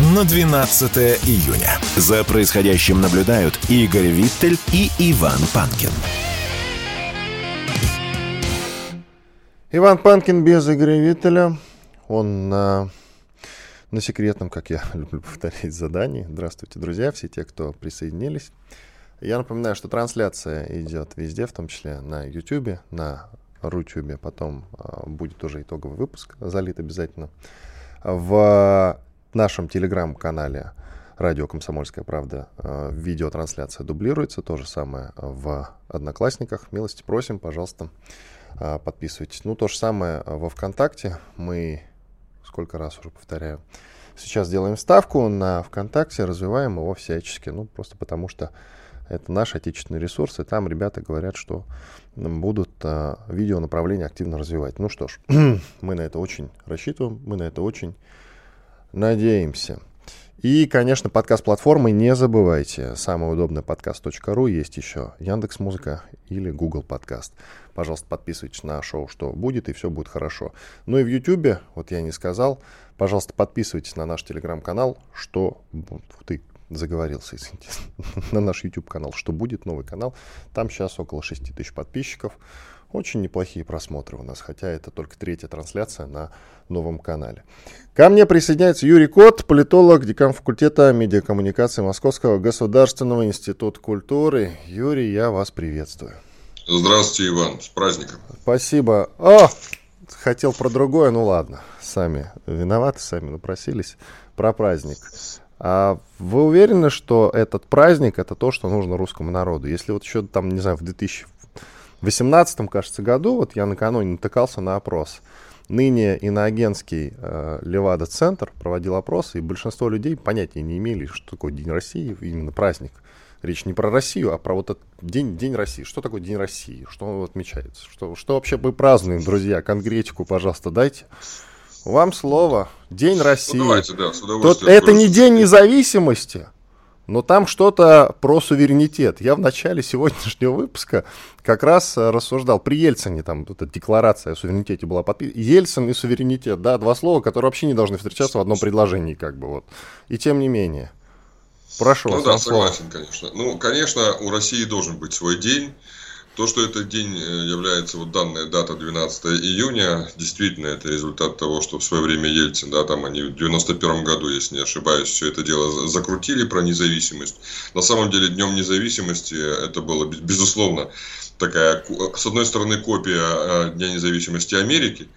на 12 июня. За происходящим наблюдают Игорь Виттель и Иван Панкин. Иван Панкин без Игоря Виттеля. Он на, на секретном, как я люблю повторять, задании. Здравствуйте, друзья, все те, кто присоединились. Я напоминаю, что трансляция идет везде, в том числе на YouTube, на Рутюбе. Потом э, будет уже итоговый выпуск, залит обязательно. В нашем телеграм-канале радио «Комсомольская правда» э, видеотрансляция дублируется. То же самое в Одноклассниках. Милости просим, пожалуйста, э, подписывайтесь. Ну, то же самое во ВКонтакте. Мы, сколько раз уже повторяю, сейчас делаем ставку на ВКонтакте, развиваем его всячески. Ну, просто потому что это наш отечественный ресурс, и там ребята говорят, что будут а, видео направление активно развивать. Ну что ж, мы на это очень рассчитываем, мы на это очень надеемся. И, конечно, подкаст-платформы не забывайте. Самый удобный подкаст.ру есть еще Яндекс Музыка или Google Подкаст. Пожалуйста, подписывайтесь на шоу «Что будет», и все будет хорошо. Ну и в YouTube, вот я не сказал, пожалуйста, подписывайтесь на наш телеграм-канал «Что...» Ты заговорился, извините, на наш YouTube-канал, что будет новый канал. Там сейчас около 6 тысяч подписчиков. Очень неплохие просмотры у нас, хотя это только третья трансляция на новом канале. Ко мне присоединяется Юрий Кот, политолог, декан факультета медиакоммуникации Московского государственного института культуры. Юрий, я вас приветствую. Здравствуйте, Иван, с праздником. Спасибо. О, хотел про другое, ну ладно, сами виноваты, сами напросились про праздник. А вы уверены, что этот праздник это то, что нужно русскому народу? Если вот еще там, не знаю, в 2018, кажется, году, вот я накануне натыкался на опрос. Ныне иноагентский э, Левада-центр проводил опрос, и большинство людей понятия не имели, что такое День России, именно праздник. Речь не про Россию, а про вот этот день, день России. Что такое День России? Что он отмечается? Что, что вообще мы празднуем, друзья? Конкретику, пожалуйста, дайте. Вам слово. День ну, России. Ну, давайте, да, с Тут это не день независимости, но там что-то про суверенитет. Я в начале сегодняшнего выпуска как раз э, рассуждал при Ельцине, там эта декларация о суверенитете была подписана. Ельцин и суверенитет, да, два слова, которые вообще не должны встречаться в одном предложении, как бы вот. И тем не менее. Прошу ну, вас. Ну да, согласен, конечно. Ну, конечно, у России должен быть свой день. То, что этот день э, является, вот данная дата 12 июня, действительно, это результат того, что в свое время Ельцин, да, там они в 91 году, если не ошибаюсь, все это дело закрутили про независимость. На самом деле, Днем независимости это было, безусловно, такая, с одной стороны, копия э, Дня независимости Америки,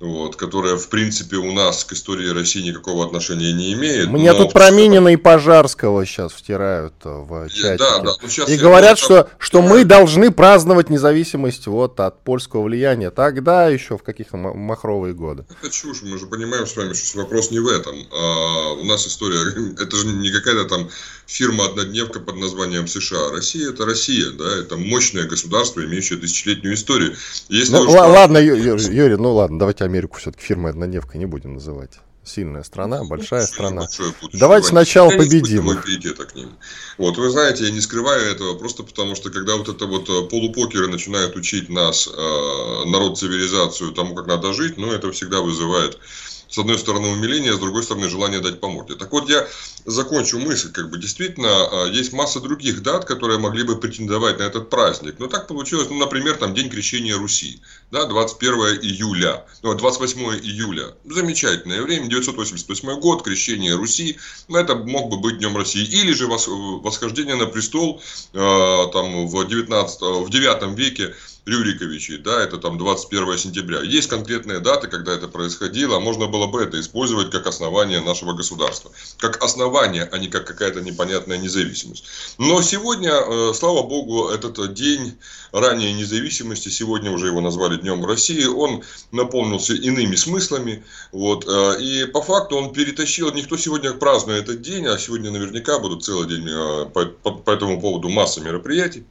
вот, которая, в принципе, у нас к истории России никакого отношения не имеет. Мне тут про Минина и Пожарского сейчас втирают в чатике. Да, да, ну, и говорят, что, что мы должны праздновать независимость вот, от польского влияния. Тогда еще в каких-то махровые годы. Это чушь, мы же понимаем с вами, что вопрос не в этом. А у нас история, это же не какая-то там фирма-однодневка под названием США. Россия это Россия, да, это мощное государство, имеющее тысячелетнюю историю. Если ну, уж... ладно, Юрий, Юрий, ну ладно, давайте Америку все-таки фирмой однодневка не будем называть. Сильная страна, большая страна. Давайте сначала победим. К ним. Вот, вы знаете, я не скрываю этого, просто потому что когда вот это вот э, полупокеры начинают учить нас, э, народ цивилизацию, тому, как надо жить, ну, это всегда вызывает с одной стороны умиление, с другой стороны желание дать по морде. Так вот, я закончу мысль, как бы действительно а, есть масса других дат, которые могли бы претендовать на этот праздник. Но так получилось, ну, например, там День крещения Руси, да, 21 июля, ну, 28 июля. Замечательное время, 988 год, крещение Руси, ну, это мог бы быть Днем России. Или же восхождение на престол э, там в 19, в 9 веке Рюриковичей, да, это там 21 сентября. Есть конкретные даты, когда это происходило. Можно было было бы это использовать как основание нашего государства. Как основание, а не как какая-то непонятная независимость. Но сегодня, э, слава богу, этот день ранее независимости, сегодня уже его назвали Днем России, он наполнился иными смыслами. Вот, э, и по факту он перетащил, никто сегодня празднует этот день, а сегодня наверняка будут целый день э, по, по, по этому поводу масса мероприятий.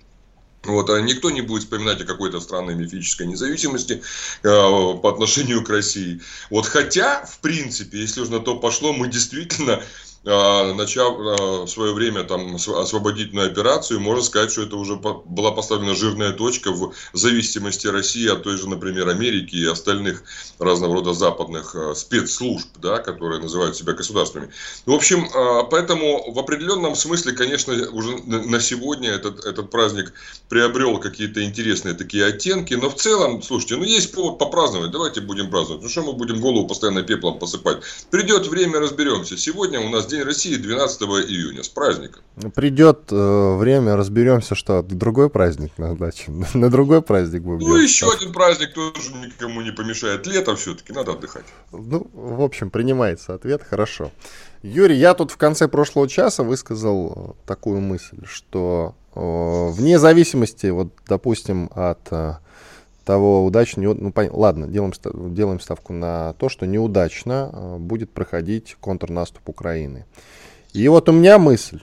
Вот, а никто не будет вспоминать о какой-то странной мифической независимости э, по отношению к России. Вот, хотя, в принципе, если уж на то пошло, мы действительно начав а, в свое время там освободительную операцию, можно сказать, что это уже была поставлена жирная точка в зависимости России от той же, например, Америки и остальных разного рода западных а, спецслужб, да, которые называют себя государствами. В общем, поэтому в определенном смысле, конечно, уже на сегодня этот, этот праздник приобрел какие-то интересные такие оттенки, но в целом, слушайте, ну есть повод попраздновать, давайте будем праздновать. Ну что мы будем голову постоянно пеплом посыпать? Придет время, разберемся. Сегодня у нас День России 12 июня. С праздником. Придет э, время, разберемся, что другой праздник на даче. На другой праздник будем Ну, делать. еще один праздник тоже никому не помешает. Лето все-таки, надо отдыхать. Ну, в общем, принимается ответ, хорошо. Юрий, я тут в конце прошлого часа высказал такую мысль, что э, вне зависимости, вот, допустим, от э, того, удачно, ну, пон... ладно, делаем, делаем ставку на то, что неудачно э, будет проходить контрнаступ Украины. И вот у меня мысль,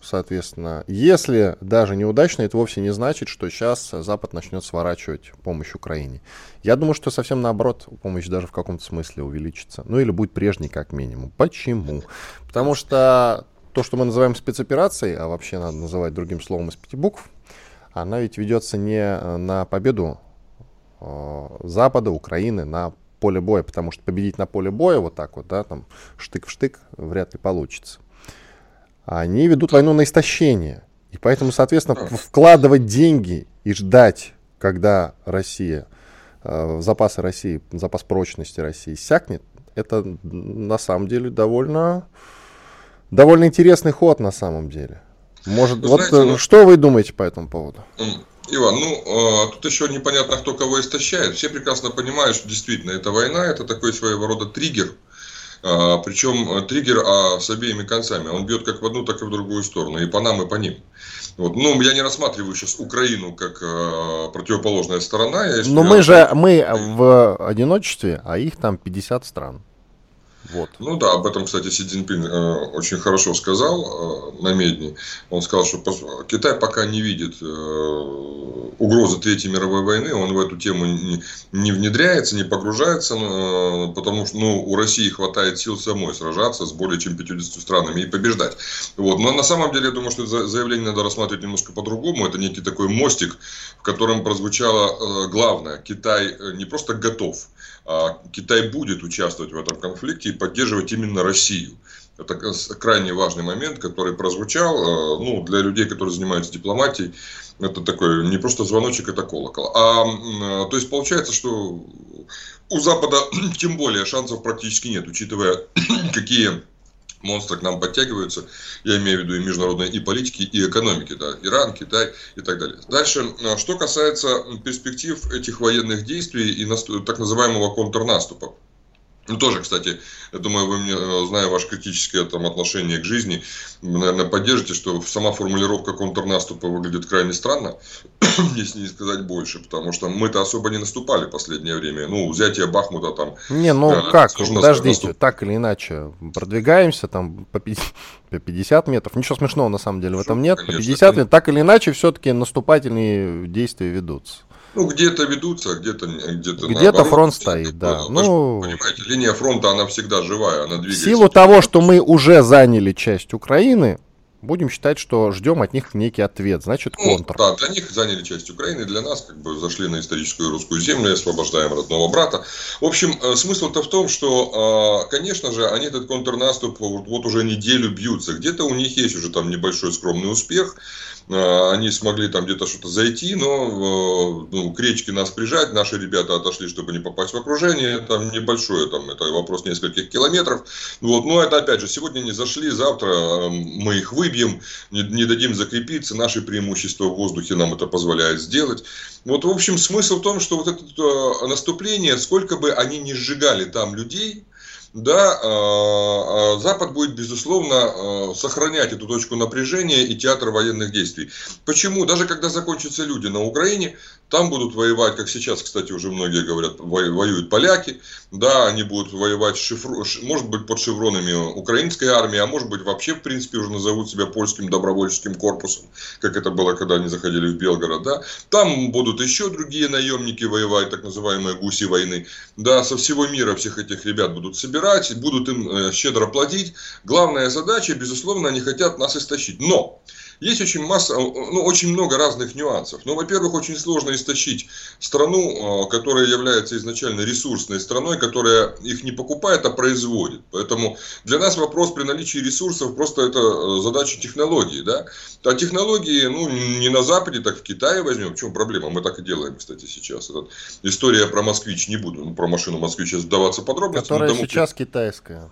соответственно, если даже неудачно, это вовсе не значит, что сейчас Запад начнет сворачивать помощь Украине. Я думаю, что совсем наоборот, помощь даже в каком-то смысле увеличится. Ну или будет прежней как минимум. Почему? Потому что то, что мы называем спецоперацией, а вообще надо называть другим словом из пяти букв, она ведь ведется не э, на победу Запада, Украины на поле боя, потому что победить на поле боя вот так вот, да, там штык в штык вряд ли получится. Они ведут войну на истощение. И поэтому, соответственно, вкладывать деньги и ждать, когда Россия, э, запасы России, запас прочности России сякнет, это на самом деле довольно, довольно интересный ход на самом деле. Может, вы вот знаете, ну, что вы думаете по этому поводу? Иван, ну, а, тут еще непонятно, кто кого истощает. Все прекрасно понимают, что действительно эта война, это такой своего рода триггер. А, причем э, триггер а, с обеими концами. Он бьет как в одну, так и в другую сторону. И по нам, и по ним. Вот. Ну, я не рассматриваю сейчас Украину как э, противоположная сторона. Но мы же мы в одиночестве, а их там 50 стран. Вот. Ну да, об этом, кстати, Си Цзиньпин э, очень хорошо сказал э, на Медне. Он сказал, что Китай пока не видит э, угрозы Третьей мировой войны, он в эту тему не, не внедряется, не погружается, э, потому что ну, у России хватает сил самой сражаться с более чем 50 странами и побеждать. Вот. Но на самом деле, я думаю, что это заявление надо рассматривать немножко по-другому. Это некий такой мостик, в котором прозвучало э, главное. Китай э, не просто готов, Китай будет участвовать в этом конфликте и поддерживать именно Россию. Это крайне важный момент, который прозвучал. Э, ну, для людей, которые занимаются дипломатией, это такой не просто звоночек, это колокол. А, э, то есть получается, что у Запада тем более шансов практически нет, учитывая, какие монстры к нам подтягиваются, я имею в виду и международной и политики, и экономики, да, Иран, Китай и так далее. Дальше, э, что касается перспектив этих военных действий и так называемого контрнаступа. Ну, тоже, кстати, я думаю, вы мне, э, зная ваше критическое там, отношение к жизни, вы, наверное, поддержите, что сама формулировка контрнаступа выглядит крайне странно, если не сказать больше, потому что мы-то особо не наступали в последнее время. Ну, взятие Бахмута там... Не, ну э, как, подождите, наступ... так или иначе, продвигаемся там по 50 метров, ничего смешного на самом деле в этом нет, конечно, по 50 метров, так или иначе, все-таки наступательные действия ведутся. Ну, где-то ведутся, где-то где-то Где-то фронт стоит, да. Ну, понимаете, линия фронта, она всегда живая, она двигается. В силу того, что мы уже заняли часть Украины, будем считать, что ждем от них некий ответ, значит ну, контр. Да, для них заняли часть Украины, для нас как бы зашли на историческую русскую землю, освобождаем родного брата. В общем, э, смысл-то в том, что, э, конечно же, они этот контрнаступ вот уже неделю бьются. Где-то у них есть уже там небольшой скромный успех. Э, они смогли там где-то что-то зайти, но э, ну, к речке нас прижать, наши ребята отошли, чтобы не попасть в окружение, там небольшое, там это вопрос нескольких километров, вот, но это опять же, сегодня не зашли, завтра э, мы их выбьем, не, не дадим закрепиться, наши преимущества в воздухе нам это позволяет сделать. Вот, в общем, смысл в том, что вот это наступление, сколько бы они ни сжигали там людей, да, а, а, Запад будет, безусловно, а, сохранять эту точку напряжения и театр военных действий. Почему? Даже когда закончатся люди на Украине, там будут воевать, как сейчас, кстати, уже многие говорят, воюют поляки. Да, они будут воевать, шифру, может быть, под шевронами украинской армии, а может быть, вообще, в принципе, уже назовут себя польским добровольческим корпусом, как это было, когда они заходили в Белгород. Да. Там будут еще другие наемники воевать, так называемые гуси войны. Да, со всего мира всех этих ребят будут собирать, будут им э, щедро платить. Главная задача, безусловно, они хотят нас истощить. Но есть очень масса, ну, очень много разных нюансов. Ну, во-первых, очень сложно истощить страну, э, которая является изначально ресурсной страной, которая их не покупает, а производит. Поэтому для нас вопрос при наличии ресурсов просто это э, задача технологии. Да? А технологии, ну, не на Западе, так в Китае возьмем. В чем проблема? Мы так и делаем, кстати, сейчас. Этот, история про москвич не буду, ну, про машину москвич сейчас вдаваться подробно. Которая сейчас китайская.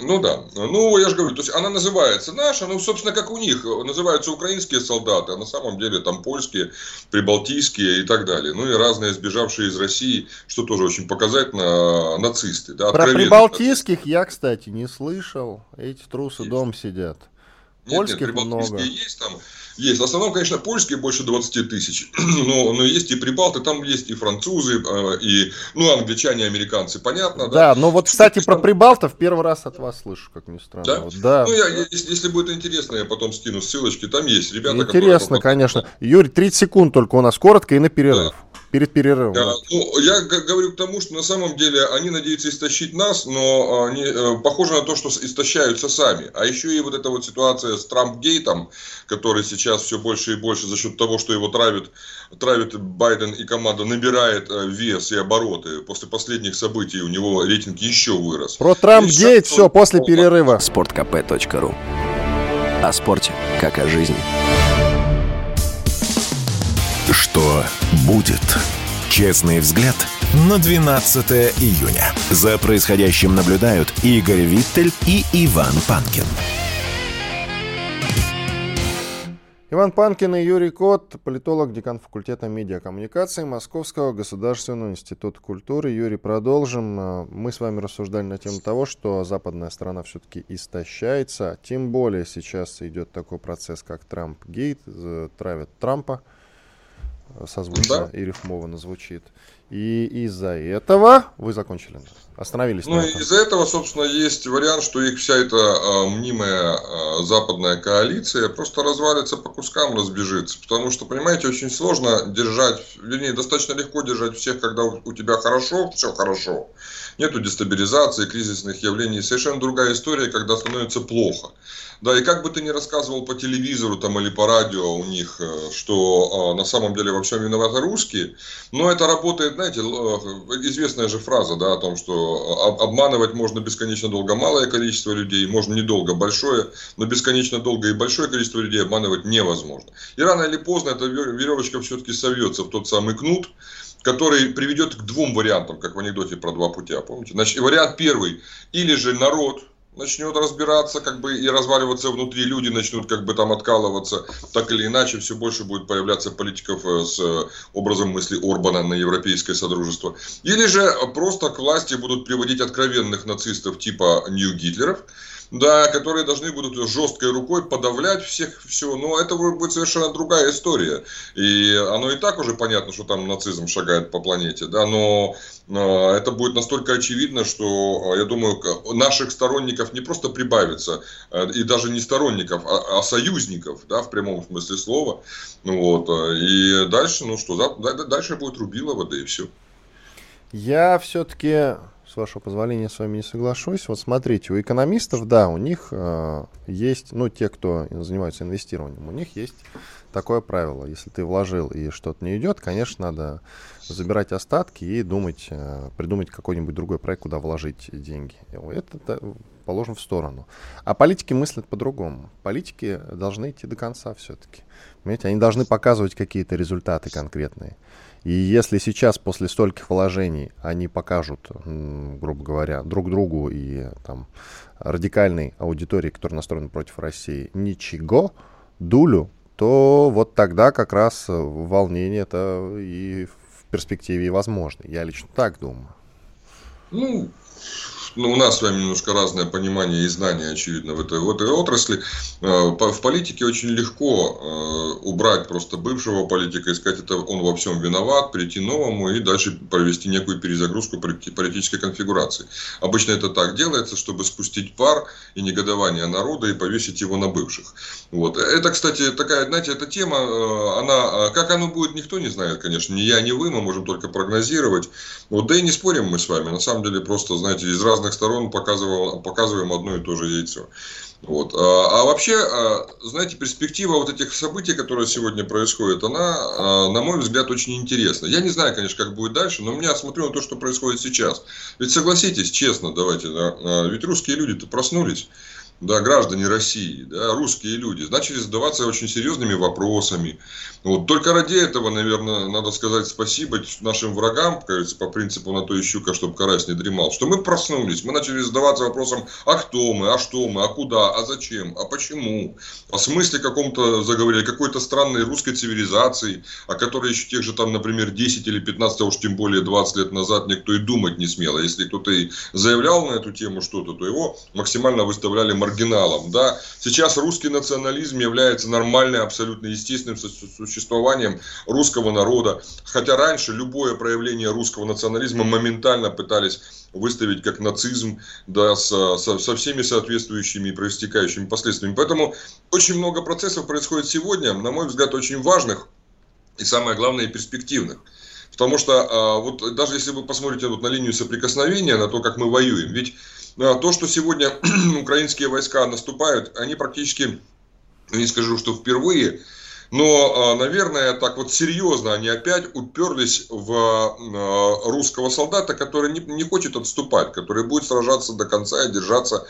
Ну да. Ну, я же говорю, то есть она называется наша, ну, собственно, как у них. Называются украинские солдаты, а на самом деле там польские, прибалтийские и так далее. Ну и разные сбежавшие из России, что тоже очень показательно, нацисты. Да, Про прибалтийских я, кстати, не слышал. Эти трусы есть. дом сидят. Польских нет, нет, много. есть там. Есть. В основном, конечно, польские больше 20 тысяч. но, но есть и прибалты, там есть и французы, а, и, ну, англичане, американцы, понятно, да? Да, но вот, кстати, про прибалтов первый раз от вас слышу, как ни странно. Да? Вот, да. Ну, я, если, если будет интересно, я потом скину ссылочки, там есть ребята, Интересно, которые... конечно. Юрий, 30 секунд только у нас коротко и на перерыв. Да перед перерывом. Да, ну, я говорю к тому, что на самом деле они надеются истощить нас, но они, э, похоже на то, что истощаются сами. А еще и вот эта вот ситуация с Трампгейтом, который сейчас все больше и больше за счет того, что его травит, травит Байден и команда, набирает э, вес и обороты. После последних событий у него рейтинг еще вырос. Про Трампгейт все он... после перерыва. Спорткп.ру О спорте, как о жизни. Что будет? Честный взгляд на 12 июня. За происходящим наблюдают Игорь Виттель и Иван Панкин. Иван Панкин и Юрий Кот, политолог, декан факультета медиакоммуникации Московского государственного института культуры. Юрий, продолжим. Мы с вами рассуждали на тему того, что западная страна все-таки истощается. Тем более сейчас идет такой процесс, как Трамп-гейт, травят Трампа созвучно да. и рифмованно звучит. И из-за этого вы закончили, остановились. Ну, из-за этого, собственно, есть вариант, что их вся эта а, мнимая а, западная коалиция просто развалится по кускам, разбежится. Потому что, понимаете, очень сложно держать, вернее, достаточно легко держать всех, когда у, у тебя хорошо, все хорошо. Нету дестабилизации, кризисных явлений. Совершенно другая история, когда становится плохо. Да, и как бы ты ни рассказывал по телевизору там или по радио у них, э, что э, на самом деле во всем виноваты русские, но это работает, знаете, э, известная же фраза, да, о том, что обманывать можно бесконечно долго малое количество людей, можно недолго большое, но бесконечно долго и большое количество людей обманывать невозможно. И рано или поздно эта веревочка все-таки совьется в тот самый кнут, который приведет к двум вариантам, как в анекдоте про два путя, помните? Значит, вариант первый, или же народ начнет разбираться, как бы и разваливаться внутри, люди начнут как бы там откалываться, так или иначе все больше будет появляться политиков э, с э, образом мысли Орбана на европейское содружество. Или же просто к власти будут приводить откровенных нацистов типа Нью-Гитлеров, да, которые должны будут жесткой рукой подавлять всех все. Но это будет совершенно другая история. И оно и так уже понятно, что там нацизм шагает по планете, да, но это будет настолько очевидно, что, я думаю, наших сторонников не просто прибавится, э, и даже не сторонников, а, а союзников, да, в прямом смысле слова. Вот, и дальше, ну что, дальше будет Рубилова, да и все. Я все-таки с вашего позволения, с вами не соглашусь. Вот смотрите, у экономистов, да, у них э, есть, ну, те, кто занимается инвестированием, у них есть такое правило. Если ты вложил и что-то не идет, конечно, надо забирать остатки и думать, э, придумать какой-нибудь другой проект, куда вложить деньги. Это да, положим в сторону. А политики мыслят по-другому. Политики должны идти до конца все-таки. Понимаете, они должны показывать какие-то результаты конкретные. И если сейчас после стольких вложений они покажут, грубо говоря, друг другу и там радикальной аудитории, которая настроена против России, ничего, дулю, то вот тогда как раз волнение это и в перспективе возможно. Я лично так думаю. Ну, ну, у нас с вами немножко разное понимание и знание, очевидно, в этой, в этой отрасли. Э, в политике очень легко убрать просто бывшего политика и сказать, это он во всем виноват, прийти новому и дальше провести некую перезагрузку политической конфигурации. Обычно это так делается, чтобы спустить пар и негодование народа и повесить его на бывших. Вот. Это, кстати, такая, знаете, эта тема, она, как оно будет, никто не знает, конечно, ни я, ни вы, мы можем только прогнозировать. Вот, да и не спорим мы с вами, на самом деле просто, знаете, из разных сторон показываем, показываем одно и то же яйцо. Вот. А, а вообще, а, знаете, перспектива вот этих событий, которые сегодня происходят, она, а, на мой взгляд, очень интересна. Я не знаю, конечно, как будет дальше, но я смотрю на то, что происходит сейчас. Ведь согласитесь, честно, давайте, да, ведь русские люди-то проснулись да, граждане России, да, русские люди, начали задаваться очень серьезными вопросами. Вот. Только ради этого, наверное, надо сказать спасибо нашим врагам, кажется, по принципу на то и щука, чтобы карась не дремал, что мы проснулись, мы начали задаваться вопросом, а кто мы, а что мы, а куда, а зачем, а почему, о смысле каком-то заговорили, какой-то странной русской цивилизации, о которой еще тех же там, например, 10 или 15, а уж тем более 20 лет назад никто и думать не смел. А если кто-то и заявлял на эту тему что-то, то его максимально выставляли маргиналом. Да? Сейчас русский национализм является нормальным, абсолютно естественным существованием русского народа. Хотя раньше любое проявление русского национализма моментально пытались выставить как нацизм, да, со, со, со всеми соответствующими и проистекающими последствиями. Поэтому очень много процессов происходит сегодня, на мой взгляд, очень важных и самое главное, перспективных. Потому что а, вот даже если вы посмотрите вот на линию соприкосновения, на то, как мы воюем, ведь то, что сегодня украинские войска наступают, они практически, не скажу, что впервые, но, а, наверное, так вот серьезно они опять уперлись в а, русского солдата, который не хочет отступать, который будет сражаться до конца и держаться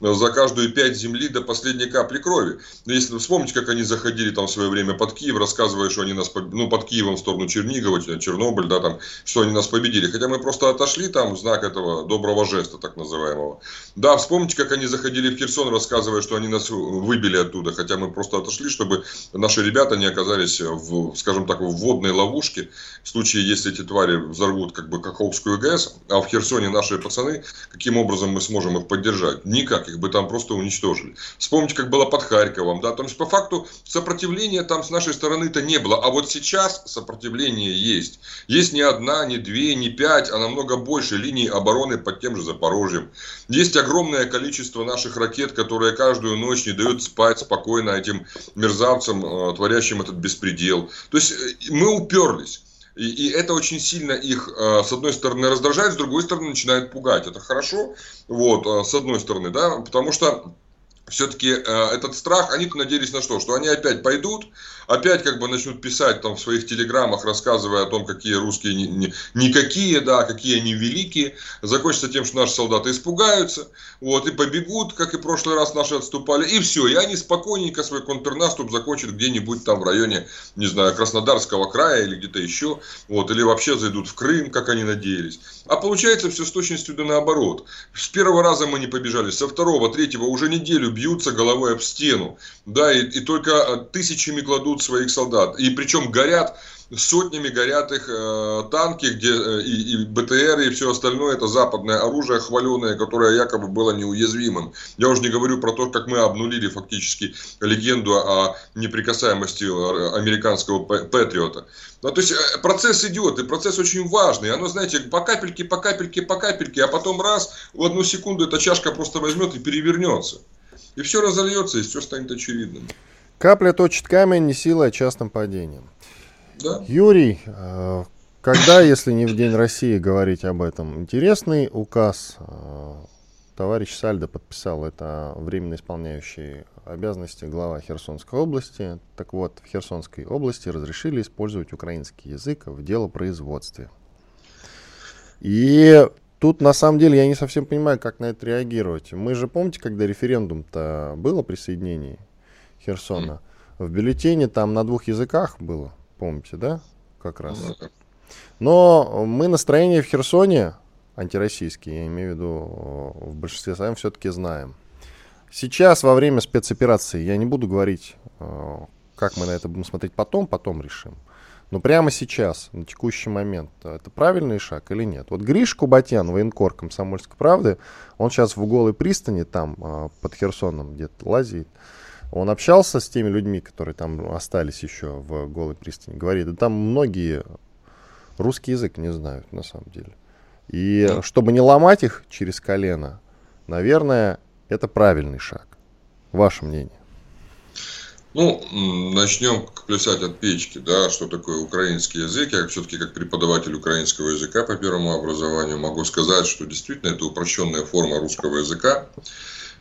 за каждую пять земли до последней капли крови. Если вспомнить, как они заходили там в свое время под Киев, рассказывая, что они нас, ну, под Киевом в сторону Чернигова, Чернобыль, да, там, что они нас победили. Хотя мы просто отошли там в знак этого доброго жеста, так называемого. Да, вспомните, как они заходили в Херсон, рассказывая, что они нас выбили оттуда, хотя мы просто отошли, чтобы наши ребята не оказались в, скажем так, в водной ловушке, в случае, если эти твари взорвут как бы Каховскую ГЭС, а в Херсоне наши пацаны, каким образом мы сможем их поддержать? Никак их бы там просто уничтожили. Вспомните, как было под Харьковом, да, то есть по факту сопротивления там с нашей стороны-то не было, а вот сейчас сопротивление есть. Есть не одна, не две, не пять, а намного больше линий обороны под тем же Запорожьем. Есть огромное количество наших ракет, которые каждую ночь не дают спать спокойно этим мерзавцам, э, творящим этот беспредел. То есть э, мы уперлись. И, и это очень сильно их, э, с одной стороны, раздражает, с другой стороны, начинает пугать. Это хорошо, вот, э, с одной стороны, да, потому что все-таки э, этот страх, они надеялись на что? Что они опять пойдут, опять как бы начнут писать там в своих телеграммах, рассказывая о том, какие русские не, не, никакие, да, какие они великие. Закончится тем, что наши солдаты испугаются, вот, и побегут, как и в прошлый раз наши отступали, и все. И они спокойненько свой контрнаступ закончат где-нибудь там в районе, не знаю, Краснодарского края или где-то еще, вот, или вообще зайдут в Крым, как они надеялись. А получается все с точностью да наоборот. С первого раза мы не побежали, со второго, третьего уже неделю бьются головой об стену, да, и, и только э, тысячами кладут своих солдат. И причем горят сотнями горят их э, танки, где э, и, и БТР, и все остальное, это западное оружие хваленое, которое якобы было неуязвимым. Я уже не говорю про то, как мы обнулили фактически легенду о неприкасаемости э, американского патриота. Ну, то есть э, процесс идет, и процесс очень важный. Оно, знаете, по капельке, по капельке, по капельке, а потом раз, в одну секунду эта чашка просто возьмет и перевернется. И все разольется, и все станет очевидным. Капля точит камень, не сила, а частным падением. Да. Юрий, э, когда, если не в День России, говорить об этом? Интересный указ э, товарищ Сальдо подписал. Это временно исполняющий обязанности глава Херсонской области. Так вот, в Херсонской области разрешили использовать украинский язык в делопроизводстве. И тут, на самом деле, я не совсем понимаю, как на это реагировать. Мы же, помните, когда референдум-то было присоединение Херсона? В бюллетене там на двух языках было помните, да? Как раз. Но мы настроение в Херсоне, антироссийские, я имею в виду, в большинстве своем все-таки знаем. Сейчас, во время спецоперации, я не буду говорить, э, как мы на это будем смотреть потом, потом решим. Но прямо сейчас, на текущий момент, это правильный шаг или нет? Вот Гриш Кубатян, военкор комсомольской правды, он сейчас в голой пристани, там, под Херсоном где-то лазит. Он общался с теми людьми, которые там остались еще в голой пристани. Говорит, да там многие русский язык не знают на самом деле. И да. чтобы не ломать их через колено, наверное, это правильный шаг. Ваше мнение? Ну, начнем плясать от печки, да, что такое украинский язык. Я все-таки как преподаватель украинского языка по первому образованию могу сказать, что действительно это упрощенная форма русского языка,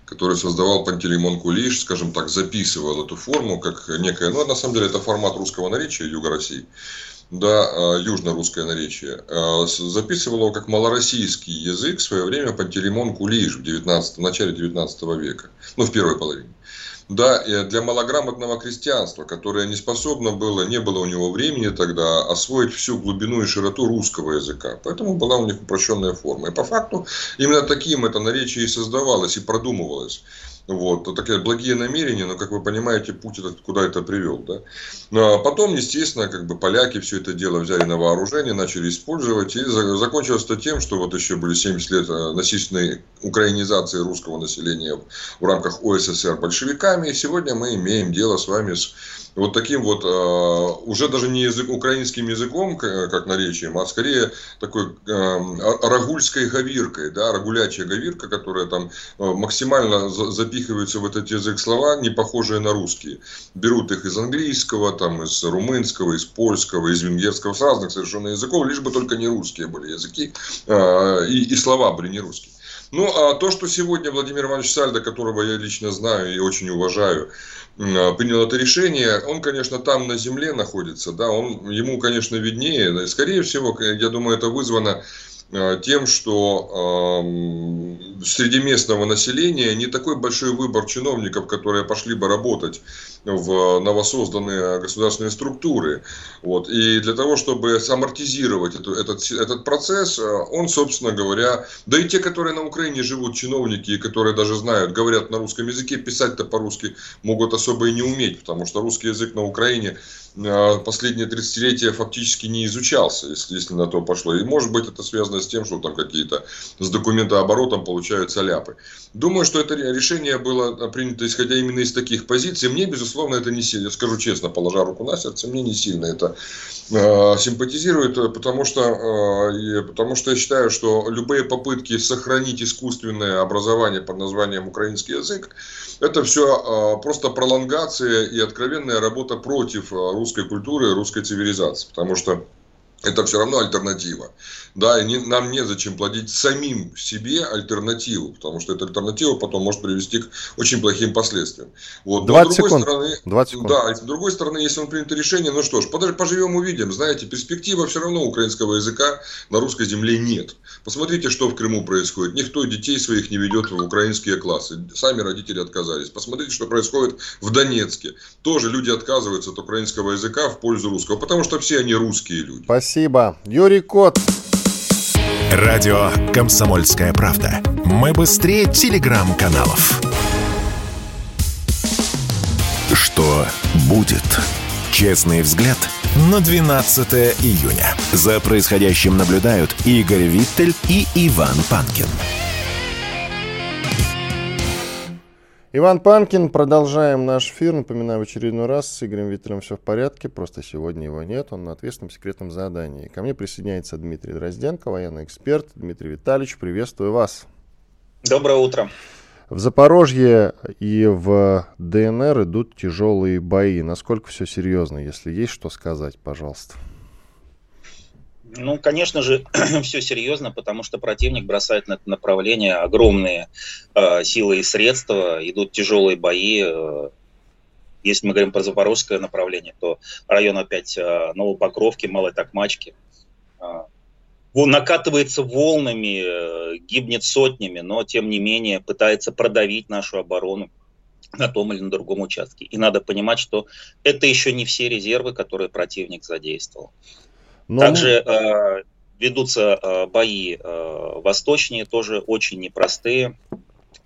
который создавал Пантелеймон Кулиш, скажем так, записывал эту форму как некая, ну, на самом деле это формат русского наречия Юга России, да, а, южно-русское наречие, а, записывал его как малороссийский язык в свое время Пантелеймон Кулиш в 19, в начале 19 века, ну, в первой половине. Да, для малограмотного крестьянства, которое не способно было, не было у него времени тогда освоить всю глубину и широту русского языка. Поэтому была у них упрощенная форма. И по факту именно таким это наречие и создавалось, и продумывалось. Вот, то такие благие намерения, но, как вы понимаете, путь этот, куда это привел. Да? Ну, а потом, естественно, как бы поляки все это дело взяли на вооружение, начали использовать, и закончилось это тем, что вот еще были 70 лет э, насильственной украинизации русского населения в рамках ОССР большевиками, и сегодня мы имеем дело с вами с вот таким вот, э, уже даже не язык, украинским языком, как наречием, а скорее такой э, рагульской говиркой, да, рагулячая говирка, которая там э, максимально запихивается в этот язык слова, не похожие на русские. Берут их из английского, там, из румынского, из польского, из венгерского, с разных совершенно языков, лишь бы только не русские были языки, и, и слова были не русские. Ну, а то, что сегодня Владимир Иванович Сальдо, которого я лично знаю и очень уважаю, а, принял это решение, он, конечно, там на земле находится, да, он, ему, конечно, виднее, скорее всего, я думаю, это вызвано а, тем, что э, среди местного населения не такой большой выбор чиновников, которые пошли бы работать в новосозданные государственные структуры. Вот. И для того, чтобы самортизировать эту, этот, этот процесс, он, собственно говоря, да и те, которые на Украине живут, чиновники, которые даже знают, говорят на русском языке, писать-то по-русски могут особо и не уметь, потому что русский язык на Украине последние 30-летия фактически не изучался, если, если на то пошло. И может быть это связано с тем, что там какие-то с документооборотом получаются ляпы. Думаю, что это решение было принято исходя именно из таких позиций. Мне, безусловно, это не сильно, скажу честно, положа руку на сердце, мне не сильно это э, симпатизирует, потому что, э, потому что я считаю, что любые попытки сохранить искусственное образование под названием украинский язык, это все э, просто пролонгация и откровенная работа против русской культуры, русской цивилизации. Потому что это все равно альтернатива. Да, и не, нам незачем плодить самим себе альтернативу, потому что эта альтернатива потом может привести к очень плохим последствиям. Вот. 20 с другой секунд. стороны, 20 секунд. Да, с другой стороны, если он принято решение, ну что ж, поживем увидим. Знаете, перспектива все равно украинского языка на русской земле нет. Посмотрите, что в Крыму происходит. Никто детей своих не ведет в украинские классы. Сами родители отказались. Посмотрите, что происходит в Донецке. Тоже люди отказываются от украинского языка в пользу русского, потому что все они русские люди. Спасибо. Юрий Кот. Радио «Комсомольская правда». Мы быстрее телеграм-каналов. Что будет? Честный взгляд на 12 июня. За происходящим наблюдают Игорь Виттель и Иван Панкин. Иван Панкин, продолжаем наш эфир. Напоминаю в очередной раз, с Игорем Виталем все в порядке, просто сегодня его нет, он на ответственном секретном задании. Ко мне присоединяется Дмитрий Дрозденко, военный эксперт. Дмитрий Витальевич, приветствую вас. Доброе утро. В Запорожье и в ДНР идут тяжелые бои. Насколько все серьезно, если есть что сказать, пожалуйста. Ну, конечно же, все серьезно, потому что противник бросает на это направление огромные э, силы и средства, идут тяжелые бои. Э, если мы говорим про запорожское направление, то район опять э, Новопокровки, Малой Токмачки. Э, накатывается волнами, э, гибнет сотнями, но тем не менее пытается продавить нашу оборону на том или на другом участке. И надо понимать, что это еще не все резервы, которые противник задействовал. Но... Также э, ведутся э, бои э, восточнее, тоже очень непростые,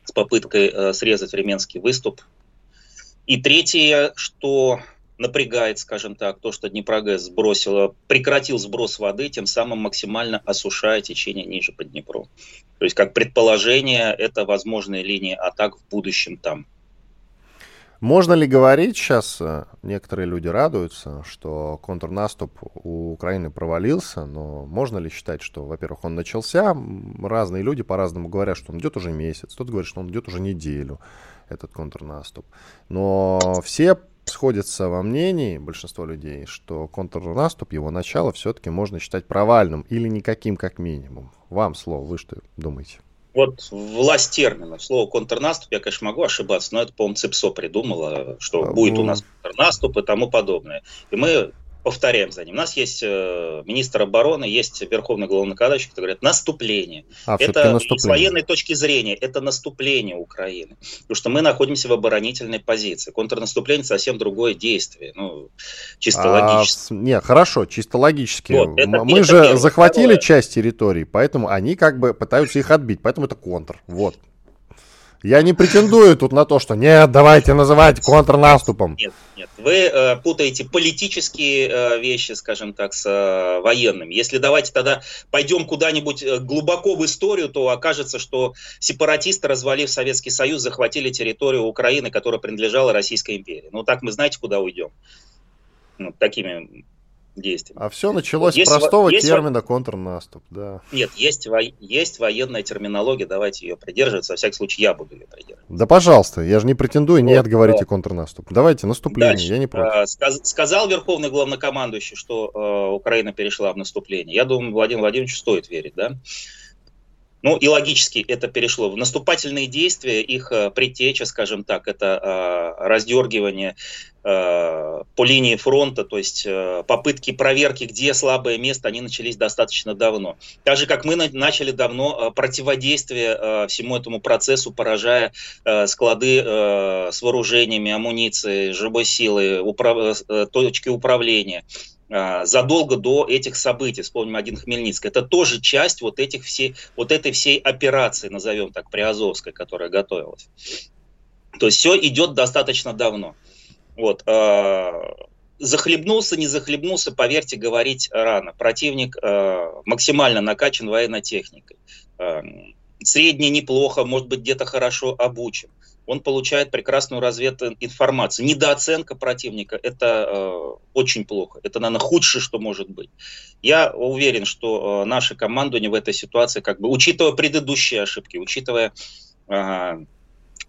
с попыткой э, срезать временский выступ. И третье, что напрягает, скажем так, то, что Днепрогэс сбросил, прекратил сброс воды, тем самым максимально осушая течение ниже по Днепру. То есть, как предположение, это возможные линии атак в будущем там. Можно ли говорить сейчас, э, некоторые люди радуются, что контрнаступ у Украины провалился, но можно ли считать, что, во-первых, он начался, разные люди по-разному говорят, что он идет уже месяц, кто-то говорит, что он идет уже неделю, этот контрнаступ. Но все сходятся во мнении, большинство людей, что контрнаступ, его начало все-таки можно считать провальным или никаким как минимум. Вам слово, вы что думаете? Вот власть терминов. Слово контрнаступ, я, конечно, могу ошибаться, но это, по-моему, ЦИПСО придумала, что а, будет у ну. нас контрнаступ и тому подобное. И мы повторяем за ним. У нас есть э, министр обороны, есть верховный главнокомандующий, который говорит наступление. А, это наступление. с военной точки зрения это наступление Украины, потому что мы находимся в оборонительной позиции. Контрнаступление совсем другое действие, ну чисто а, логически. Не, хорошо, чисто логически. Вот, это, мы это же первое. захватили Второе. часть территории, поэтому они как бы пытаются их отбить, поэтому это контр. Вот. Я не претендую тут на то, что нет, давайте называть контрнаступом. Нет, нет. Вы э, путаете политические э, вещи, скажем так, с э, военными. Если давайте тогда пойдем куда-нибудь э, глубоко в историю, то окажется, что сепаратисты, развалив Советский Союз, захватили территорию Украины, которая принадлежала Российской империи. Ну так мы знаете, куда уйдем. Ну, такими действиям. А все началось есть, с простого есть, термина контрнаступ, да. Нет, есть, во, есть военная терминология, давайте ее придерживаться, во всяком случае я буду ее придерживаться. Да пожалуйста, я же не претендую, вот, нет, говорите да. контрнаступ. Давайте, наступление, Дальше. я не против. А, сказ, сказал верховный главнокомандующий, что э, Украина перешла в наступление. Я думаю, Владимир Владимирович стоит верить, да? Ну и логически это перешло в наступательные действия, их э, предтеча, скажем так, это э, раздергивание э, по линии фронта, то есть э, попытки проверки, где слабое место, они начались достаточно давно. Так же, как мы на, начали давно э, противодействие э, всему этому процессу, поражая э, склады э, с вооружениями, амуницией, живой силой, управ... э, точки управления. А, задолго до этих событий, вспомним один Хмельницк, это тоже часть вот, этих всей, вот этой всей операции, назовем так, Приазовской, которая готовилась. То есть все идет достаточно давно. Вот. А, захлебнулся, не захлебнулся, поверьте, говорить рано. Противник а, максимально накачан военной техникой. Средний неплохо, может быть, где-то хорошо обучен он получает прекрасную развединформацию. Недооценка противника – это э, очень плохо. Это, наверное, худшее, что может быть. Я уверен, что э, наше командование в этой ситуации, как бы, учитывая предыдущие ошибки, учитывая э,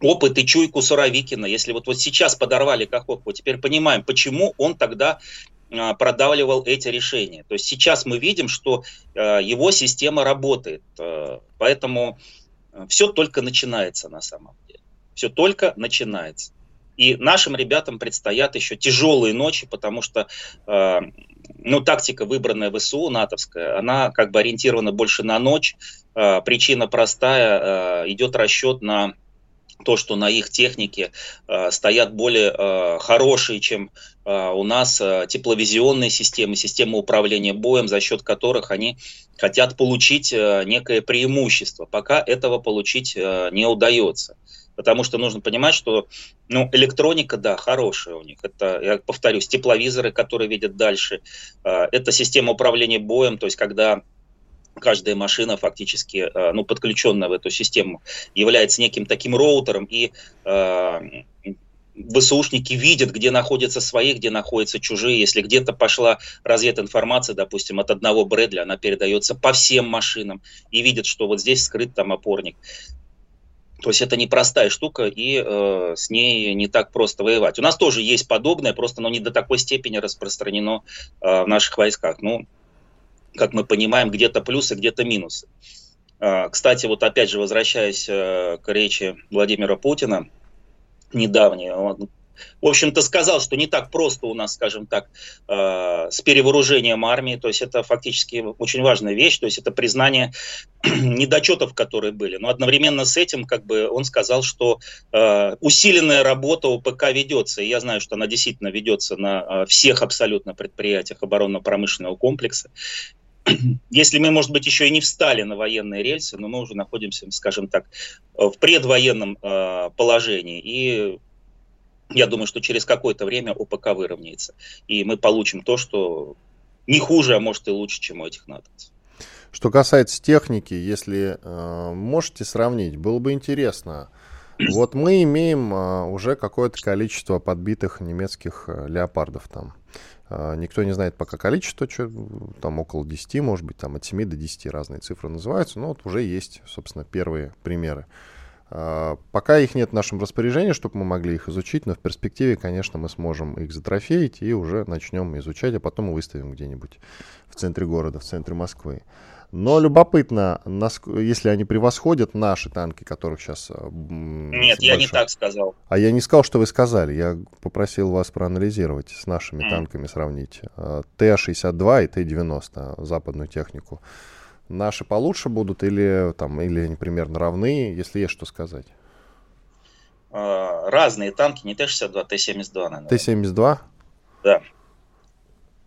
опыт и чуйку Суровикина, если вот, вот сейчас подорвали Каховку, теперь понимаем, почему он тогда продавливал эти решения. То есть сейчас мы видим, что э, его система работает. Э, поэтому э, все только начинается на самом деле все только начинается. И нашим ребятам предстоят еще тяжелые ночи, потому что ну, тактика, выбранная ВСУ, натовская, она как бы ориентирована больше на ночь. Причина простая, идет расчет на то, что на их технике э, стоят более э, хорошие, чем э, у нас э, тепловизионные системы, системы управления боем, за счет которых они хотят получить э, некое преимущество. Пока этого получить э, не удается. Потому что нужно понимать, что ну, электроника, да, хорошая у них. Это, я повторюсь, тепловизоры, которые видят дальше. А, это система управления боем, то есть когда каждая машина фактически, а, ну, подключенная в эту систему, является неким таким роутером, и э, ВСУшники видят, где находятся свои, где находятся чужие. Если где-то пошла развединформация, допустим, от одного Брэдли, она передается по всем машинам и видят, что вот здесь скрыт там опорник. То есть это непростая штука, и э, с ней не так просто воевать. У нас тоже есть подобное, просто оно не до такой степени распространено э, в наших войсках. Ну, как мы понимаем, где-то плюсы, где-то минусы. Э, кстати, вот опять же, возвращаясь э, к речи Владимира Путина, недавней, он в общем-то, сказал, что не так просто у нас, скажем так, э, с перевооружением армии. То есть это фактически очень важная вещь. То есть это признание недочетов, которые были. Но одновременно с этим, как бы, он сказал, что э, усиленная работа УПК ведется. И я знаю, что она действительно ведется на всех абсолютно предприятиях оборонно-промышленного комплекса. Если мы, может быть, еще и не встали на военные рельсы, но мы уже находимся, скажем так, в предвоенном э, положении. И я думаю, что через какое-то время ОПК выровняется. И мы получим то, что не хуже, а может и лучше, чем у этих натовцев. Что касается техники, если э, можете сравнить, было бы интересно. Вот мы имеем э, уже какое-то количество подбитых немецких э, леопардов там. Э, никто не знает пока количество, что, там около 10, может быть, там от 7 до 10 разные цифры называются, но вот уже есть, собственно, первые примеры. А, пока их нет в нашем распоряжении, чтобы мы могли их изучить, но в перспективе, конечно, мы сможем их затрофеить и уже начнем изучать, а потом выставим где-нибудь в центре города, в центре Москвы. Но любопытно, если они превосходят наши танки, которых сейчас... А, Нет, я не так сказал. А я не сказал, что вы сказали. Я попросил вас проанализировать, с нашими mm. танками сравнить. А, Т-62 и Т-90, западную технику. Наши получше будут или, там, или они примерно равны, если есть что сказать? А, разные танки, не Т-62, Т-72, наверное. Т-72? Да.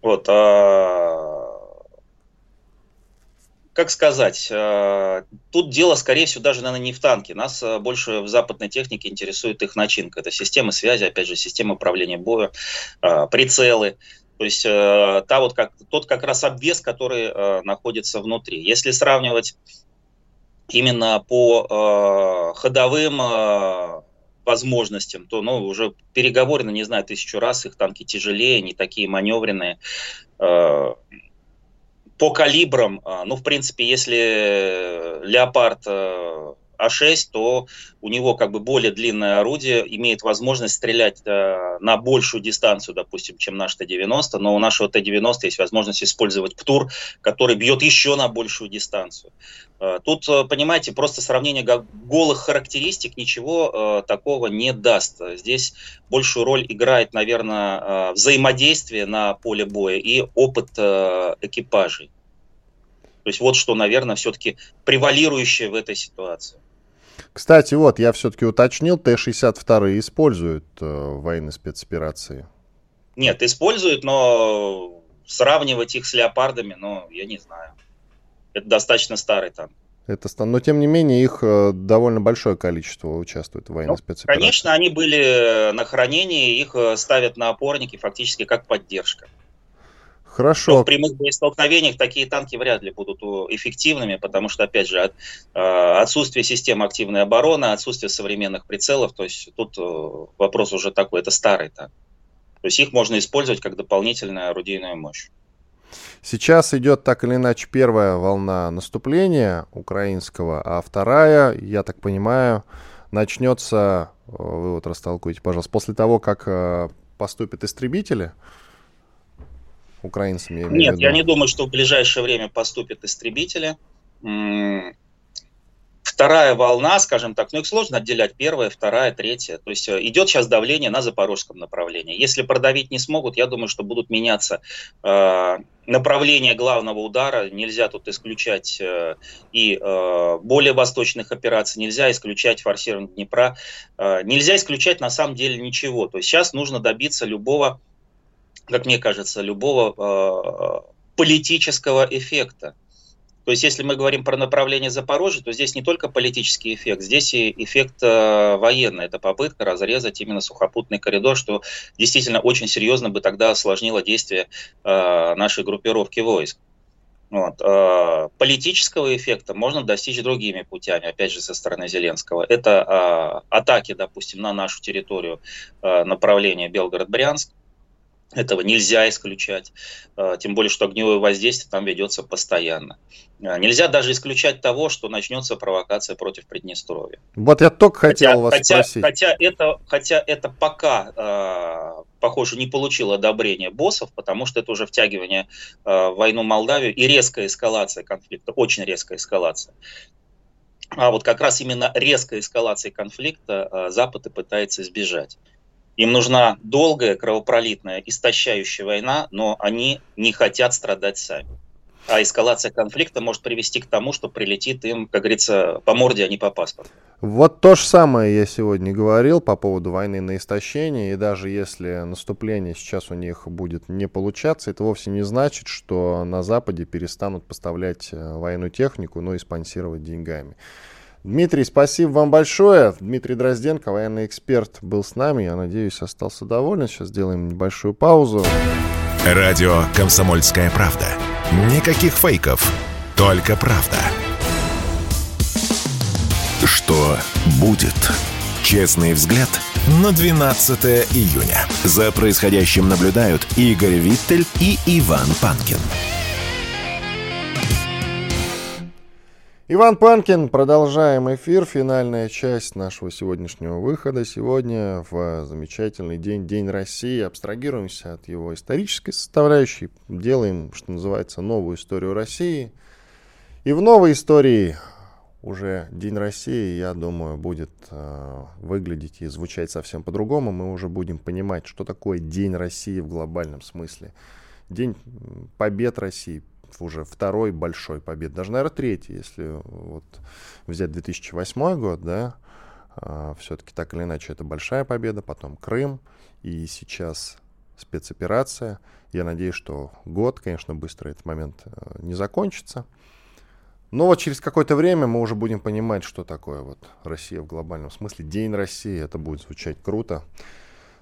Вот. А... Как сказать, а... тут дело, скорее всего, даже, наверное, не в танке. Нас а, больше в западной технике интересует их начинка. Это системы связи, опять же, система управления боем, а, прицелы. То есть э, та вот как, тот как раз обвес, который э, находится внутри. Если сравнивать именно по э, ходовым э, возможностям, то ну, уже переговорено, не знаю, тысячу раз, их танки тяжелее, не такие маневренные. Э, по калибрам, э, ну, в принципе, если Леопард э, а6, то у него как бы более длинное орудие, имеет возможность стрелять э, на большую дистанцию, допустим, чем наш Т-90, но у нашего Т-90 есть возможность использовать ПТУР, который бьет еще на большую дистанцию. Э, тут, э, понимаете, просто сравнение голых характеристик ничего э, такого не даст. Здесь большую роль играет, наверное, э, взаимодействие на поле боя и опыт э, экипажей. То есть вот что, наверное, все-таки превалирующее в этой ситуации. Кстати, вот, я все-таки уточнил, Т-62 используют э, в военной спецоперации. Нет, используют, но сравнивать их с леопардами, ну, я не знаю. Это достаточно старый танк. Это стан... Но, тем не менее, их э, довольно большое количество участвует в военной ну, спецоперации. Конечно, они были на хранении, их э, ставят на опорники фактически как поддержка. Хорошо. В прямых боестолкновениях такие танки вряд ли будут эффективными, потому что, опять же, а, отсутствие системы активной обороны, отсутствие современных прицелов, то есть тут вопрос уже такой, это старый танк. То есть их можно использовать как дополнительную орудийную мощь. Сейчас идет так или иначе первая волна наступления украинского, а вторая, я так понимаю, начнется, вы вот растолкуете, пожалуйста, после того, как э, поступят истребители, украинцам? Я Нет, я не думаю, что в ближайшее время поступят истребители. Вторая волна, скажем так, ну их сложно отделять, первая, вторая, третья. То есть э, идет сейчас давление на запорожском направлении. Если продавить не смогут, я думаю, что будут меняться э, направления главного удара. Нельзя тут исключать э, и э, более восточных операций, нельзя исключать форсирование Днепра, э, нельзя исключать на самом деле ничего. То есть сейчас нужно добиться любого как мне кажется, любого э, политического эффекта. То есть, если мы говорим про направление Запорожья, то здесь не только политический эффект, здесь и эффект э, военный. Это попытка разрезать именно сухопутный коридор, что действительно очень серьезно бы тогда осложнило действие э, нашей группировки войск. Вот. Э, политического эффекта можно достичь другими путями, опять же, со стороны Зеленского. Это э, атаки, допустим, на нашу территорию э, направления Белгород-Брянск, этого нельзя исключать, а, тем более, что огневое воздействие там ведется постоянно. А, нельзя даже исключать того, что начнется провокация против Приднестровья. Вот я только хотел хотя, вас хотя, спросить. Хотя это, хотя это пока, э, похоже, не получило одобрения боссов, потому что это уже втягивание в войну Молдавию и резкая эскалация конфликта, очень резкая эскалация. А вот как раз именно резкой эскалации конфликта Запад и пытается избежать. Им нужна долгая, кровопролитная, истощающая война, но они не хотят страдать сами. А эскалация конфликта может привести к тому, что прилетит им, как говорится, по морде, а не по паспорту. Вот то же самое я сегодня говорил по поводу войны на истощение, и даже если наступление сейчас у них будет не получаться, это вовсе не значит, что на Западе перестанут поставлять э, военную технику, но и спонсировать деньгами. Дмитрий, спасибо вам большое. Дмитрий Дрозденко, военный эксперт, был с нами. Я надеюсь, остался доволен. Сейчас сделаем небольшую паузу. Радио «Комсомольская правда». Никаких фейков, только правда. Что будет? Честный взгляд на 12 июня. За происходящим наблюдают Игорь Виттель и Иван Панкин. Иван Панкин, продолжаем эфир, финальная часть нашего сегодняшнего выхода. Сегодня в замечательный день, День России, абстрагируемся от его исторической составляющей, делаем, что называется, новую историю России. И в новой истории уже День России, я думаю, будет э, выглядеть и звучать совсем по-другому. Мы уже будем понимать, что такое День России в глобальном смысле. День побед России, уже второй большой побед, даже, наверное, третий, если вот взять 2008 год, да, а, все-таки так или иначе это большая победа, потом Крым, и сейчас спецоперация. Я надеюсь, что год, конечно, быстро этот момент э, не закончится. Но вот через какое-то время мы уже будем понимать, что такое вот Россия в глобальном смысле. День России, это будет звучать круто.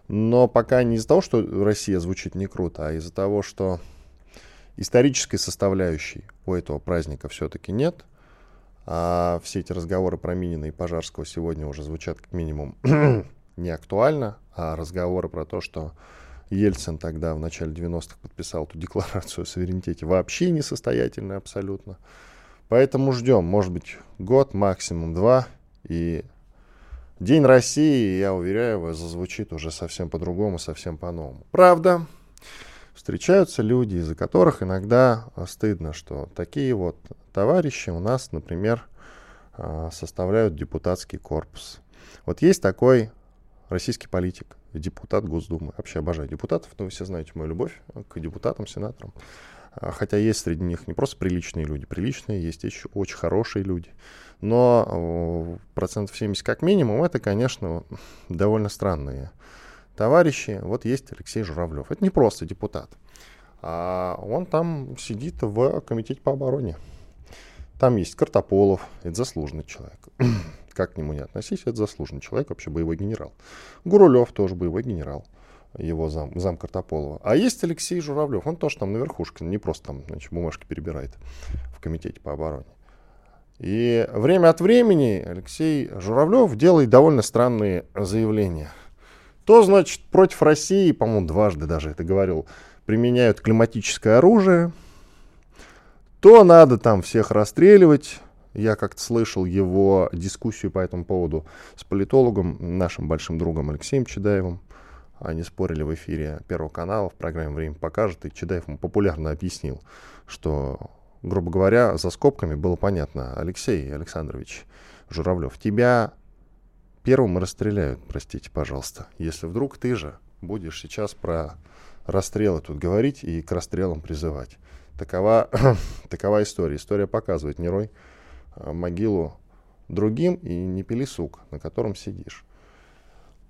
Но пока не из-за того, что Россия звучит не круто, а из-за того, что Исторической составляющей у этого праздника все-таки нет. А все эти разговоры про Минина и Пожарского сегодня уже звучат как минимум не актуально, а разговоры про то, что Ельцин тогда в начале 90-х подписал эту декларацию о суверенитете, вообще несостоятельны абсолютно. Поэтому ждем, может быть, год, максимум два, и День России, я уверяю вас, зазвучит уже совсем по-другому, совсем по-новому. Правда, встречаются люди, из-за которых иногда а, стыдно, что такие вот товарищи у нас, например, а, составляют депутатский корпус. Вот есть такой российский политик, депутат Госдумы. Вообще обожаю депутатов, но вы все знаете мою любовь к депутатам, сенаторам. А, хотя есть среди них не просто приличные люди, приличные, есть еще очень хорошие люди. Но процентов 70 как минимум, это, конечно, довольно странные товарищи, вот есть Алексей Журавлев. Это не просто депутат. А он там сидит в комитете по обороне. Там есть Картополов, это заслуженный человек. как к нему не относись, это заслуженный человек, вообще боевой генерал. Гурулев тоже боевой генерал, его зам, зам Картополова. А есть Алексей Журавлев, он тоже там на верхушке, не просто там значит, бумажки перебирает в комитете по обороне. И время от времени Алексей Журавлев делает довольно странные заявления – то, значит, против России, по-моему, дважды даже это говорил, применяют климатическое оружие, то надо там всех расстреливать. Я как-то слышал его дискуссию по этому поводу с политологом, нашим большим другом Алексеем Чедаевым. Они спорили в эфире Первого канала в программе «Время покажет», и Чедаев ему популярно объяснил, что, грубо говоря, за скобками было понятно, Алексей Александрович Журавлев, тебя первым расстреляют, простите, пожалуйста. Если вдруг ты же будешь сейчас про расстрелы тут говорить и к расстрелам призывать. Такова, такова история. История показывает, не рой а, могилу другим и не пили сук, на котором сидишь.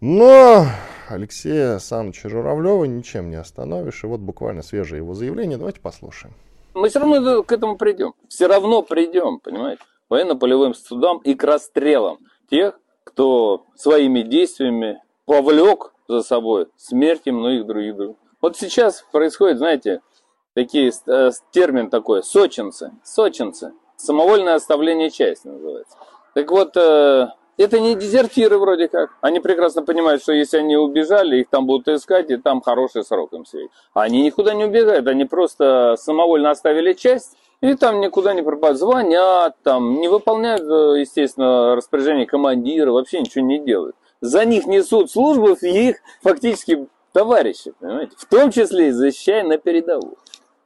Но Алексея Саныча Журавлева ничем не остановишь. И вот буквально свежее его заявление. Давайте послушаем. Мы все равно к этому придем. Все равно придем, понимаете? Военно-полевым судам и к расстрелам тех, кто своими действиями повлек за собой смерти многих других. Вот сейчас происходит, знаете, такие э, термин такой, сочинцы, сочинцы, самовольное оставление части называется. Так вот, э, это не дезертиры вроде как. Они прекрасно понимают, что если они убежали, их там будут искать, и там хороший срок им светит. Они никуда не убегают, они просто самовольно оставили часть, и там никуда не пропадают. Звонят, там, не выполняют, э, естественно, распоряжение командира, вообще ничего не делают. За них несут службу их фактически товарищи, понимаете? В том числе и защищая на передовую.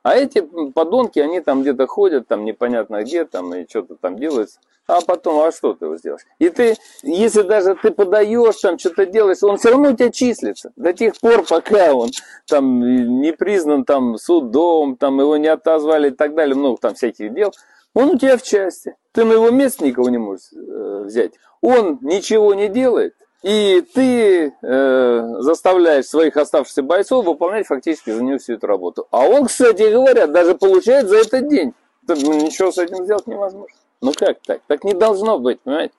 А эти подонки, они там где-то ходят, там непонятно где, там и что-то там делают. А потом, а что ты его сделаешь? И ты, если даже ты подаешь, там что-то делаешь, он все равно у тебя числится. До тех пор, пока он там не признан там судом, там его не отозвали и так далее, много там всяких дел, он у тебя в части. Ты на его место никого не можешь э, взять. Он ничего не делает, и ты э, заставляешь своих оставшихся бойцов выполнять фактически за него всю эту работу. А он, кстати говоря, даже получает за этот день. Ничего с этим сделать невозможно. Ну как так? Так не должно быть, понимаете?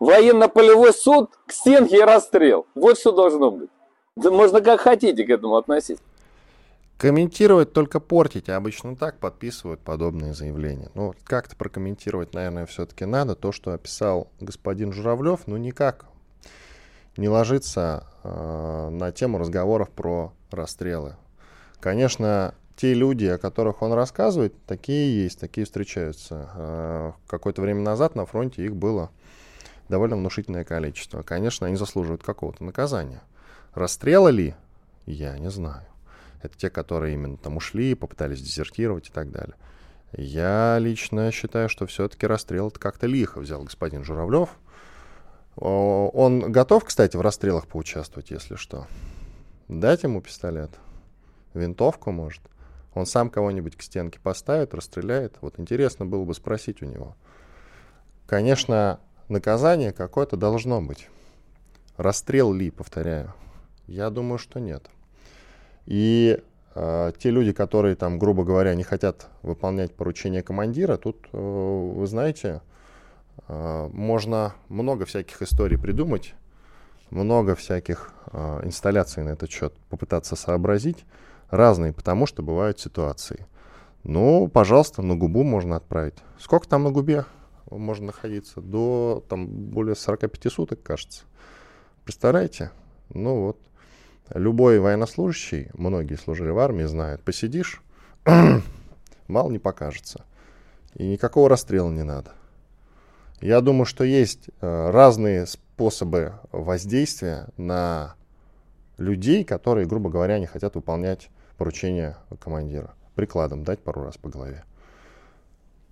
Военно-полевой суд к стенке и расстрел. Вот что должно быть. Да можно как хотите к этому относиться. Комментировать только портить, а обычно так подписывают подобные заявления. Ну, как-то прокомментировать, наверное, все-таки надо. То, что описал господин Журавлев, ну, никак не ложится э, на тему разговоров про расстрелы. Конечно, те люди, о которых он рассказывает, такие есть, такие встречаются. Э, какое-то время назад на фронте их было довольно внушительное количество. Конечно, они заслуживают какого-то наказания. Расстрела ли? Я не знаю. Это те, которые именно там ушли, попытались дезертировать и так далее. Я лично считаю, что все-таки расстрел это как-то лихо взял господин Журавлев. Он готов, кстати, в расстрелах поучаствовать, если что. Дать ему пистолет, винтовку, может. Он сам кого-нибудь к стенке поставит, расстреляет. Вот интересно было бы спросить у него. Конечно, наказание какое-то должно быть. Расстрел ли, повторяю? Я думаю, что нет. И э, те люди, которые там, грубо говоря, не хотят выполнять поручения командира, тут, э, вы знаете, можно много всяких историй придумать, много всяких э, инсталляций на этот счет попытаться сообразить, разные, потому что бывают ситуации. Ну, пожалуйста, на губу можно отправить. Сколько там на губе можно находиться? До там более 45 суток, кажется. Представляете? Ну вот. Любой военнослужащий, многие служили в армии, знают, посидишь, мало не покажется. И никакого расстрела не надо. Я думаю, что есть э, разные способы воздействия на людей, которые, грубо говоря, не хотят выполнять поручения командира. Прикладом дать пару раз по голове.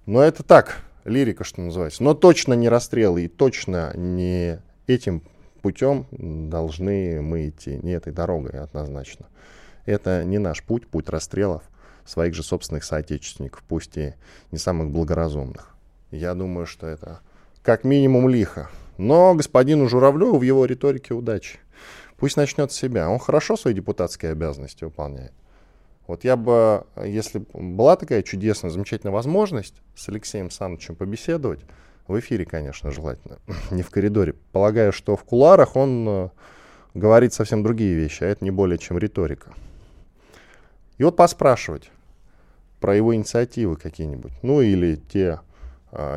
Но это так, лирика, что называется. Но точно не расстрелы и точно не этим путем должны мы идти, не этой дорогой однозначно. Это не наш путь, путь расстрелов своих же собственных соотечественников, пусть и не самых благоразумных. Я думаю, что это как минимум лихо. Но господину Журавлеву в его риторике удачи. Пусть начнет с себя. Он хорошо свои депутатские обязанности выполняет. Вот я бы, если была такая чудесная, замечательная возможность с Алексеем Санычем побеседовать, в эфире, конечно, желательно, не в коридоре. Полагаю, что в куларах он э, говорит совсем другие вещи, а это не более чем риторика. И вот поспрашивать про его инициативы какие-нибудь, ну или те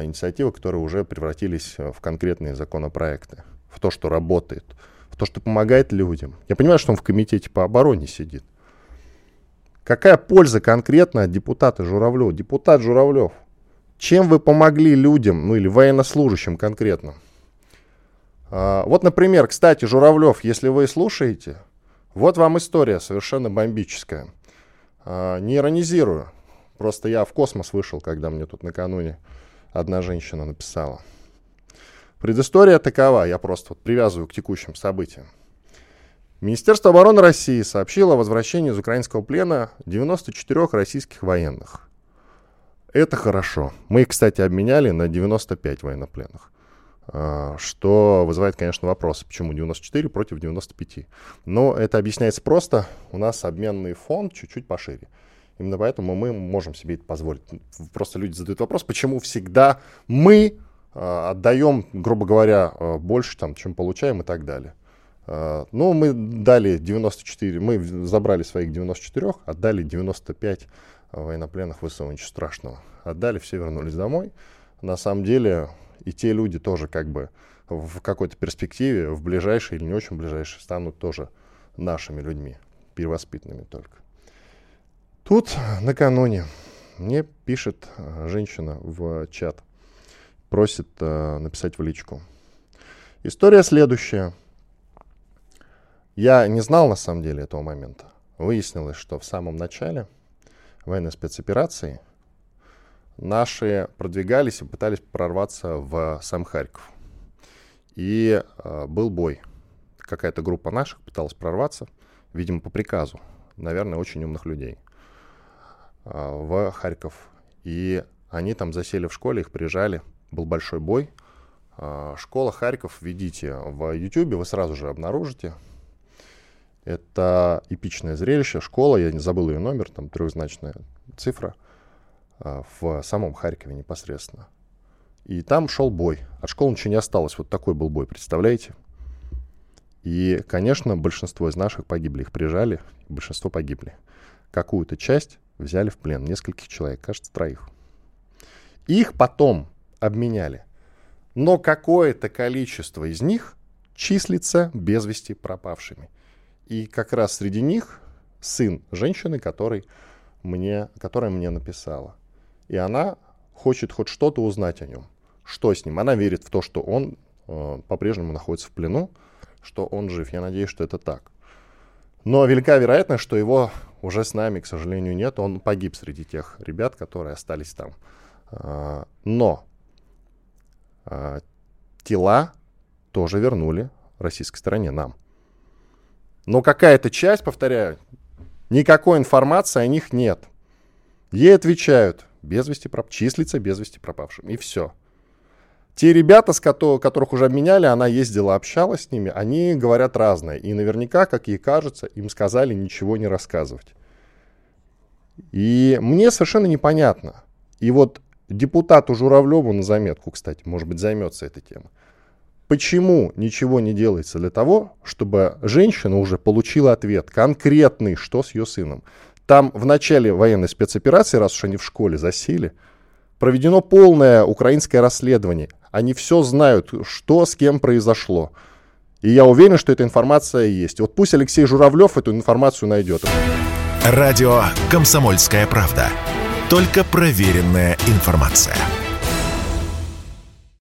инициативы, которые уже превратились э, в конкретные законопроекты, в то, что работает, в то, что помогает людям. Я понимаю, что он в комитете по обороне сидит. Какая польза конкретно от депутата Журавлева? Депутат Журавлев – чем вы помогли людям, ну или военнослужащим конкретно? А, вот, например, кстати, Журавлев, если вы слушаете, вот вам история совершенно бомбическая. А, не иронизирую. Просто я в космос вышел, когда мне тут накануне одна женщина написала. Предыстория такова, я просто вот привязываю к текущим событиям. Министерство обороны России сообщило о возвращении из украинского плена 94 российских военных. Это хорошо. Мы их, кстати, обменяли на 95 военнопленных. А, что вызывает, конечно, вопрос, почему 94 против 95. Но это объясняется просто. У нас обменный фонд чуть-чуть пошире. Именно поэтому мы можем себе это позволить. Просто люди задают вопрос, почему всегда мы э, отдаем, грубо говоря, э, больше, там, чем получаем и так далее. Э, ну, мы дали 94, мы забрали своих 94, отдали 95 военнопленных ВСУ, ничего страшного. Отдали, все вернулись домой. На самом деле и те люди тоже как бы в какой-то перспективе, в ближайшей или не очень ближайшей, станут тоже нашими людьми, перевоспитанными только. Тут накануне мне пишет э, женщина в чат, просит э, написать в личку. История следующая. Я не знал на самом деле этого момента. Выяснилось, что в самом начале военной спецоперации наши продвигались и пытались прорваться в сам Харьков. И э, был бой. Какая-то группа наших пыталась прорваться, видимо, по приказу, наверное, очень умных людей, в Харьков. И они там засели в школе, их прижали. Был большой бой. Э, школа Харьков, введите в YouTube, вы сразу же обнаружите. Это эпичное зрелище. Школа, я не забыл ее номер, там трехзначная цифра, а, в самом Харькове непосредственно. И там шел бой. От школы ничего не осталось. Вот такой был бой, представляете? И, конечно, большинство из наших погибли. Их прижали, большинство погибли. Какую-то часть взяли в плен, нескольких человек, кажется, троих. Их потом обменяли. Но какое-то количество из них числится без вести пропавшими. И как раз среди них сын женщины, который мне, которая мне написала. И она хочет хоть что-то узнать о нем. Что с ним? Она верит в то, что он э, по-прежнему находится в плену, что он жив. Я надеюсь, что это так. Но велика вероятность, что его уже с нами, к сожалению, нет. Он погиб среди тех ребят, которые остались там. А, но а, тела тоже вернули российской стороне, нам. Но какая-то часть, повторяю, никакой информации о них нет. Ей отвечают, без вести проп... числится без вести пропавшим. И все. Те ребята, с которых, уже обменяли, она ездила, общалась с ними, они говорят разное. И наверняка, как ей кажется, им сказали ничего не рассказывать. И мне совершенно непонятно. И вот депутату Журавлеву на заметку, кстати, может быть, займется этой темой. Почему ничего не делается для того, чтобы женщина уже получила ответ конкретный, что с ее сыном? Там в начале военной спецоперации, раз уж они в школе засели, проведено полное украинское расследование. Они все знают, что с кем произошло. И я уверен, что эта информация есть. Вот пусть Алексей Журавлев эту информацию найдет. Радио «Комсомольская правда». Только проверенная информация.